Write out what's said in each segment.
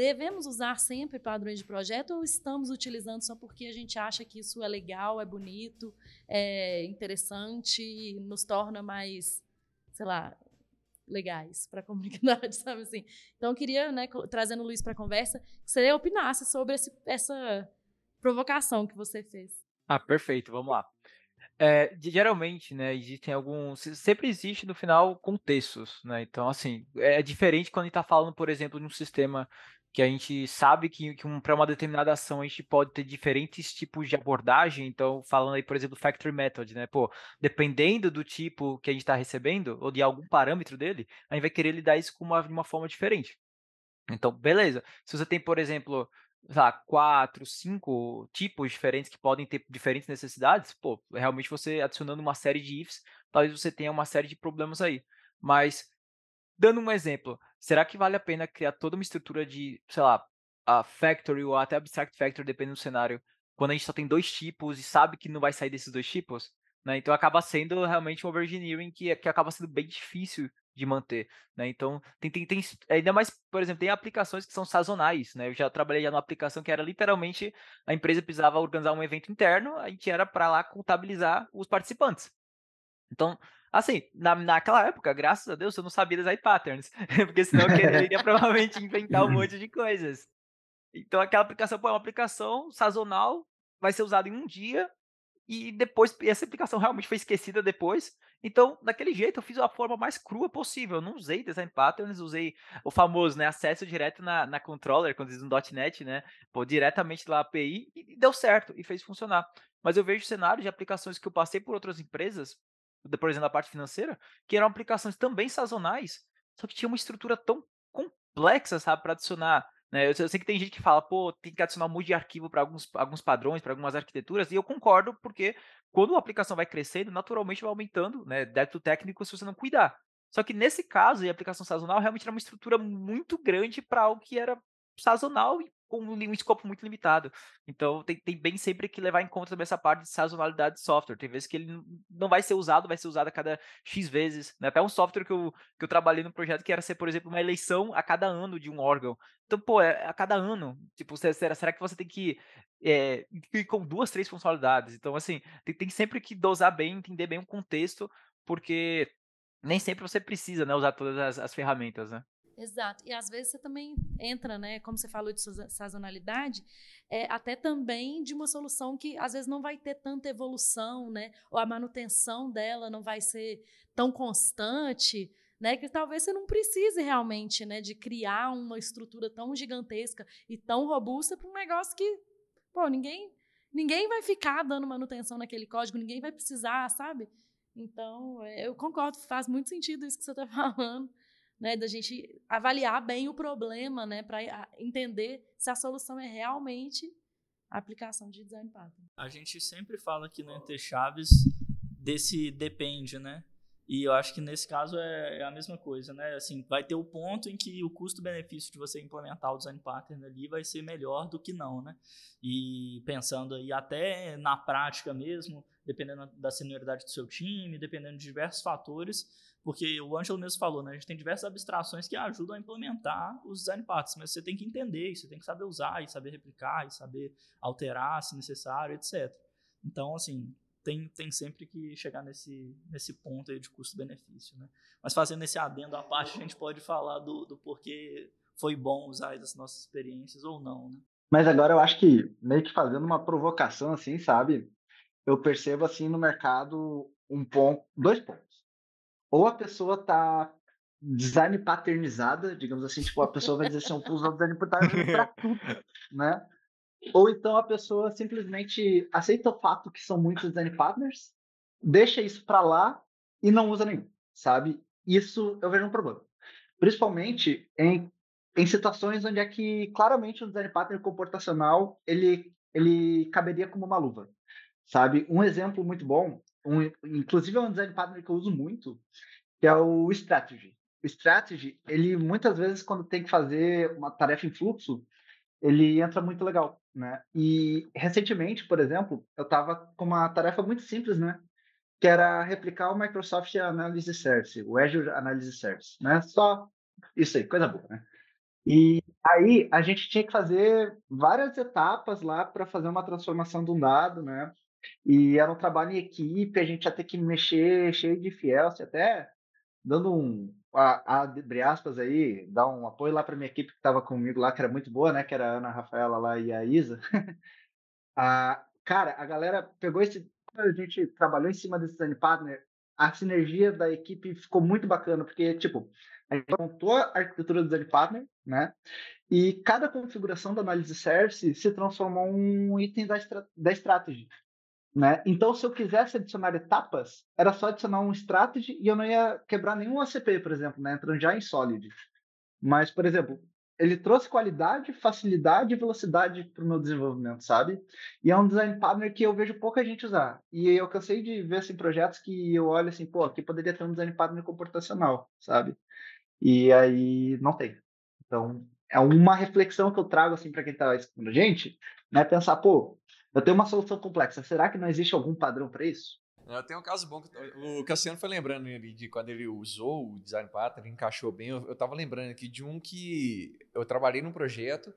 devemos usar sempre padrões de projeto ou estamos utilizando só porque a gente acha que isso é legal, é bonito, é interessante, nos torna mais, sei lá, legais para a comunidade, sabe assim? Então, eu queria, né, trazendo o Luiz para a conversa, que você opinasse sobre esse, essa provocação que você fez. Ah, perfeito, vamos lá. É, geralmente, né, existem alguns. Sempre existe no final contextos, né? Então, assim, é diferente quando a gente está falando, por exemplo, de um sistema que a gente sabe que, que um, para uma determinada ação a gente pode ter diferentes tipos de abordagem. Então, falando aí, por exemplo, do Factory Method, né? Pô, dependendo do tipo que a gente está recebendo, ou de algum parâmetro dele, a gente vai querer lidar isso com uma, de uma forma diferente. Então, beleza. Se você tem, por exemplo, lá, quatro, cinco tipos diferentes que podem ter diferentes necessidades, pô, realmente você adicionando uma série de ifs, talvez você tenha uma série de problemas aí. Mas, dando um exemplo, será que vale a pena criar toda uma estrutura de, sei lá, a factory ou até abstract factory, dependendo do cenário, quando a gente só tem dois tipos e sabe que não vai sair desses dois tipos? Né? Então acaba sendo realmente um overengineering que, que acaba sendo bem difícil de manter, né? Então, tem, tem, tem, ainda mais, por exemplo, tem aplicações que são sazonais, né? Eu já trabalhei já numa aplicação que era literalmente a empresa precisava organizar um evento interno, a gente era para lá contabilizar os participantes. Então, assim, na, naquela época, graças a Deus, eu não sabia design patterns, porque senão eu iria provavelmente inventar um monte de coisas. Então, aquela aplicação, pô, é uma aplicação sazonal, vai ser usada em um dia, e depois, essa aplicação realmente foi esquecida depois. Então, daquele jeito, eu fiz a forma mais crua possível. Eu não usei design patterns, usei o famoso, né, acesso direto na, na controller, quando diz no .NET, né, pô, diretamente lá a API, e deu certo, e fez funcionar. Mas eu vejo cenários de aplicações que eu passei por outras empresas, por exemplo, a parte financeira, que eram aplicações também sazonais, só que tinha uma estrutura tão complexa, sabe, para adicionar né, eu, sei que tem gente que fala, pô, tem que adicionar um monte de arquivo para alguns, alguns padrões, para algumas arquiteturas, e eu concordo, porque quando a aplicação vai crescendo, naturalmente vai aumentando, né, débito técnico se você não cuidar. Só que nesse caso, a aplicação sazonal realmente era uma estrutura muito grande para algo que era sazonal e com um escopo muito limitado. Então, tem, tem, bem sempre que levar em conta também essa parte de sazonalidade de software. Tem vezes que ele não vai ser usado, vai ser usado a cada X vezes. Né? Até um software que eu, que eu trabalhei no projeto que era ser, por exemplo, uma eleição a cada ano de um órgão. Então, pô, é a cada ano. Tipo, será, será que você tem que é, ir com duas, três funcionalidades? Então, assim, tem, tem sempre que dosar bem, entender bem o contexto, porque nem sempre você precisa né, usar todas as, as ferramentas, né? Exato. E às vezes você também entra, né, como você falou de sazonalidade, é, até também de uma solução que às vezes não vai ter tanta evolução, né, ou a manutenção dela não vai ser tão constante, né, que talvez você não precise realmente, né, de criar uma estrutura tão gigantesca e tão robusta para um negócio que, pô, ninguém ninguém vai ficar dando manutenção naquele código, ninguém vai precisar, sabe? Então, é, eu concordo, faz muito sentido isso que você está falando né, da gente avaliar bem o problema, né, para entender se a solução é realmente a aplicação de design pattern. A gente sempre fala aqui no Entre Chaves desse depende, né? E eu acho que nesse caso é, é, a mesma coisa, né? Assim, vai ter o ponto em que o custo-benefício de você implementar o design pattern ali vai ser melhor do que não, né? E pensando aí até na prática mesmo, dependendo da senioridade do seu time, dependendo de diversos fatores, porque o Ângelo mesmo falou, né? A gente tem diversas abstrações que ajudam a implementar os design patterns, mas você tem que entender, você tem que saber usar, e saber replicar, e saber alterar se necessário, etc. Então, assim, tem, tem sempre que chegar nesse, nesse ponto aí de custo-benefício, né? Mas fazendo esse adendo à parte, a gente pode falar do, do porquê foi bom usar as nossas experiências ou não, né? Mas agora eu acho que, meio que fazendo uma provocação assim, sabe? Eu percebo assim no mercado um ponto, dois pontos ou a pessoa tá design paternizada, digamos assim, tipo, a pessoa vai dizer assim, eu uso design pattern para tudo, né? Ou então a pessoa simplesmente aceita o fato que são muitos design partners, deixa isso para lá e não usa nenhum, sabe? Isso eu vejo um problema. Principalmente em, em situações onde é que claramente o design partner comportacional ele, ele caberia como uma luva, sabe? Um exemplo muito bom um, inclusive é um design partner que eu uso muito, que é o Strategy. O Strategy, ele muitas vezes, quando tem que fazer uma tarefa em fluxo, ele entra muito legal, né? E recentemente, por exemplo, eu estava com uma tarefa muito simples, né? Que era replicar o Microsoft Analysis Service, o Azure Analysis Service, né? Só isso aí, coisa boa, né? E aí a gente tinha que fazer várias etapas lá para fazer uma transformação de um dado, né? E era um trabalho em equipe, a gente ia ter que mexer cheio de fiel, até dando um, a, abre aspas aí, dar um apoio lá para minha equipe que estava comigo lá, que era muito boa, né? Que era a Ana a Rafaela lá e a Isa. a, cara, a galera pegou esse. A gente trabalhou em cima desse design partner, a sinergia da equipe ficou muito bacana, porque, tipo, a gente montou a arquitetura do design partner, né? E cada configuração da análise service se transformou um item da, da strategy. Né? Então, se eu quisesse adicionar etapas, era só adicionar um strategy e eu não ia quebrar nenhum ACP, por exemplo, né? entrando já em Solid. Mas, por exemplo, ele trouxe qualidade, facilidade e velocidade para o meu desenvolvimento, sabe? E é um design partner que eu vejo pouca gente usar. E eu cansei de ver assim, projetos que eu olho assim, pô, aqui poderia ter um design partner comportacional, sabe? E aí não tem. Então, é uma reflexão que eu trago assim para quem está escutando a gente, né? Pensar, pô, eu tenho uma solução complexa. Será que não existe algum padrão para isso? Eu tenho um caso bom. O Cassiano foi lembrando de quando ele usou o Design Pattern, encaixou bem. Eu estava lembrando aqui de um que eu trabalhei num projeto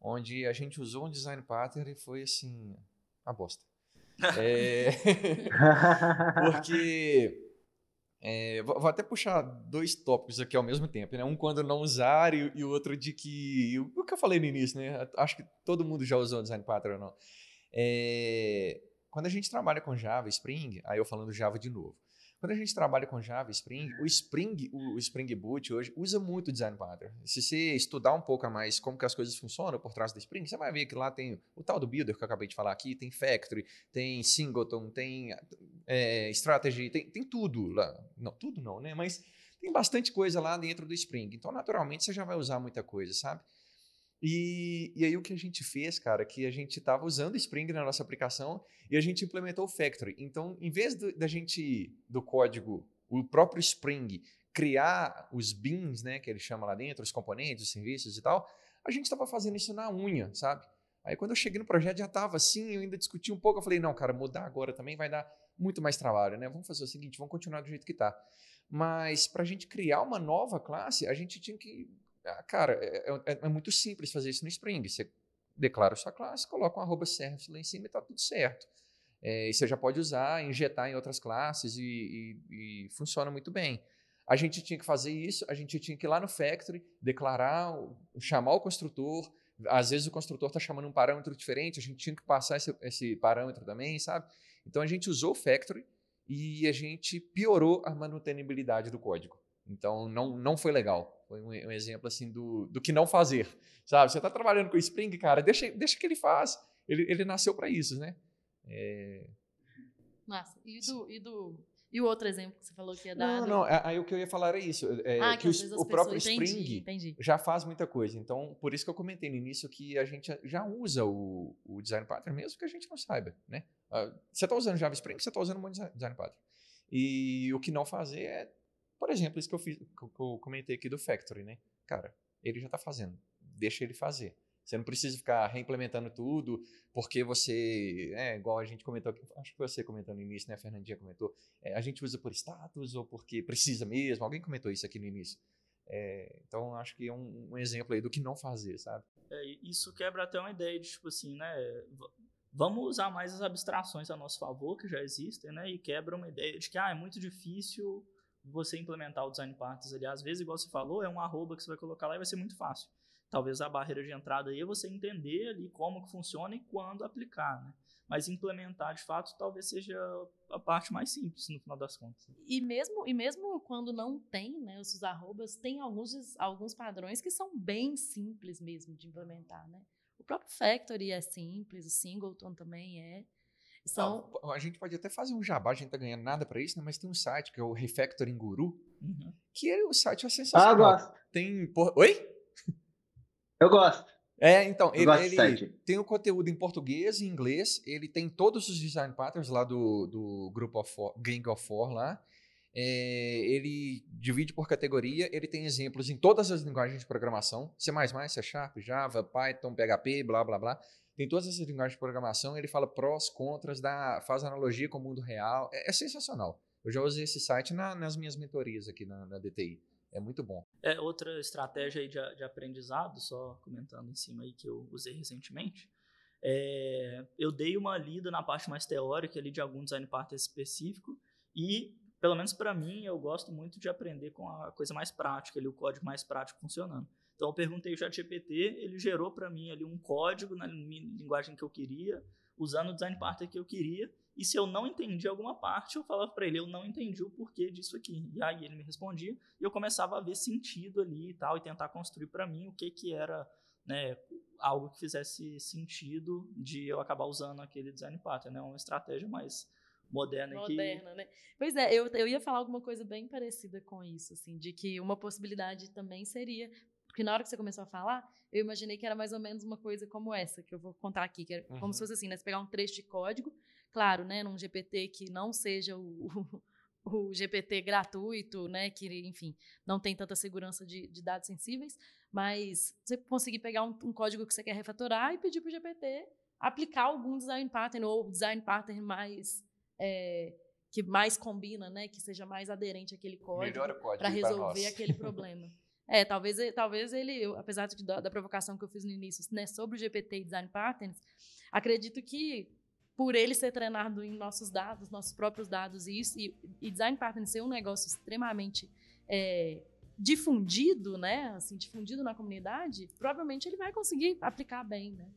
onde a gente usou um Design Pattern e foi assim, uma bosta. É... Porque é, vou até puxar dois tópicos aqui ao mesmo tempo, né? Um quando não usar e, e o outro de que o que eu falei no início, né? Acho que todo mundo já usou o Design Pattern ou não. É, quando a gente trabalha com Java, Spring, aí eu falando Java de novo. Quando a gente trabalha com Java, Spring, o Spring, o Spring Boot hoje usa muito Design Pattern. Se você estudar um pouco a mais como que as coisas funcionam por trás do Spring, você vai ver que lá tem o tal do Builder que eu acabei de falar aqui, tem Factory, tem Singleton, tem é, Strategy, tem, tem tudo lá. Não, tudo não, né? Mas tem bastante coisa lá dentro do Spring. Então, naturalmente, você já vai usar muita coisa, sabe? E, e aí o que a gente fez, cara, que a gente estava usando Spring na nossa aplicação e a gente implementou o Factory. Então, em vez do, da gente, do código, o próprio Spring, criar os bins, né, que ele chama lá dentro, os componentes, os serviços e tal, a gente estava fazendo isso na unha, sabe? Aí quando eu cheguei no projeto já estava assim, eu ainda discuti um pouco, eu falei, não, cara, mudar agora também vai dar muito mais trabalho, né? Vamos fazer o seguinte, vamos continuar do jeito que está. Mas para a gente criar uma nova classe, a gente tinha que cara, é, é, é, é, muito simples fazer isso no Spring. Você declara sua classe, coloca um arroba service lá em cima e está tudo certo. É, você já pode usar, injetar em outras classes e, e, e, funciona muito bem. A gente tinha que fazer isso, a gente tinha que ir lá no Factory, declarar, chamar o construtor. Às vezes o construtor está chamando um parâmetro diferente, a gente tinha que passar esse, esse parâmetro também, sabe? Então a gente usou o Factory e a gente piorou a manutenibilidade do código. Então não, não foi legal. Foi um, um exemplo assim do, do que não fazer. Sabe? Você está trabalhando com o Spring, cara, deixa, deixa que ele faz. Ele, ele nasceu para isso, né? É... Massa. E do, e do e o outro exemplo que você falou que ia dar? Não, não, aí o que eu ia falar era isso. É, ah, que, que o, o próprio Spring entendi, já faz muita coisa. Então, por isso que eu comentei no início que a gente já usa o, o Design Pattern, mesmo que a gente não saiba, né? Uh, você está usando Java Spring, você está usando um Design Pattern. E o que não fazer é por exemplo, isso que eu, fiz, que eu comentei aqui do Factory, né? Cara, ele já está fazendo. Deixa ele fazer. Você não precisa ficar reimplementando tudo, porque você, é igual a gente comentou aqui, acho que você comentou no início, né? A Fernandinha comentou, é, a gente usa por status ou porque precisa mesmo. Alguém comentou isso aqui no início. É, então, acho que é um, um, exemplo aí do que não fazer, sabe? É, isso quebra até uma ideia de, tipo assim, né? Vamos usar mais as abstrações a nosso favor, que já existem, né? E quebra uma ideia de que, ah, é muito difícil você implementar o design patterns ali. Às vezes, igual você falou, é um arroba que você vai colocar lá e vai ser muito fácil. Talvez a barreira de entrada aí é você entender ali como que funciona e quando aplicar, né? Mas implementar de fato talvez seja a parte mais simples no final das contas. E mesmo, e mesmo quando não tem, né, os arrobas, tem alguns, alguns padrões que são bem simples mesmo de implementar, né? O próprio Factory é simples, o Singleton também é. São... Não, a gente pode até fazer um jabá, a gente não tá ganhando nada para isso, né? mas tem um site que é o Refactoring Guru, uhum. que é, o site é sensacional. Ah, eu gosto. Tem. Por... Oi? Eu gosto. É, então, eu ele, ele tem o conteúdo em português e inglês, ele tem todos os design patterns lá do, do grupo of Four, Gang of Four lá. É, ele divide por categoria, ele tem exemplos em todas as linguagens de programação, C++, C Sharp, Java, Python, PHP, blá, blá, blá tem todas essas linguagens de programação, ele fala prós, contras, dá, faz analogia com o mundo real. É, é sensacional. Eu já usei esse site na, nas minhas mentorias aqui na, na DTI. é muito bom. É outra estratégia aí de, de aprendizado, só comentando em cima aí que eu usei recentemente. É, eu dei uma lida na parte mais teórica ali de algum design pattern específico e pelo menos para mim, eu gosto muito de aprender com a coisa mais prática, ali, o código mais prático funcionando. Então eu perguntei o ChatGPT, ele gerou para mim ali um código na linguagem que eu queria, usando o design pattern que eu queria, e se eu não entendi alguma parte, eu falava para ele, eu não entendi o porquê disso aqui. E aí ele me respondia, e eu começava a ver sentido ali e tal, e tentar construir para mim o que que era, né, algo que fizesse sentido de eu acabar usando aquele design pattern, né, uma estratégia mais moderna, moderna né? Pois é, eu, eu ia falar alguma coisa bem parecida com isso, assim, de que uma possibilidade também seria, porque na hora que você começou a falar, eu imaginei que era mais ou menos uma coisa como essa, que eu vou contar aqui, que era uhum. como se fosse assim, né? Você pegar um trecho de código, claro, né, num GPT que não seja o, o, o GPT gratuito, né, que, enfim, não tem tanta segurança de, de dados sensíveis, mas você conseguir pegar um, um código que você quer refatorar e pedir para o GPT aplicar algum design pattern ou design pattern mais é, que mais combina, né, que seja mais aderente àquele código, código para resolver aquele problema. É, talvez, talvez ele, apesar de, da, da, provocação que eu fiz no início, né, sobre o GPT e Design Patterns, acredito que por ele ser treinado em nossos dados, nossos próprios dados, e, isso, e, e Design Patterns ser um negócio extremamente é, difundido, né, assim, difundido na comunidade, provavelmente ele vai conseguir aplicar bem, né.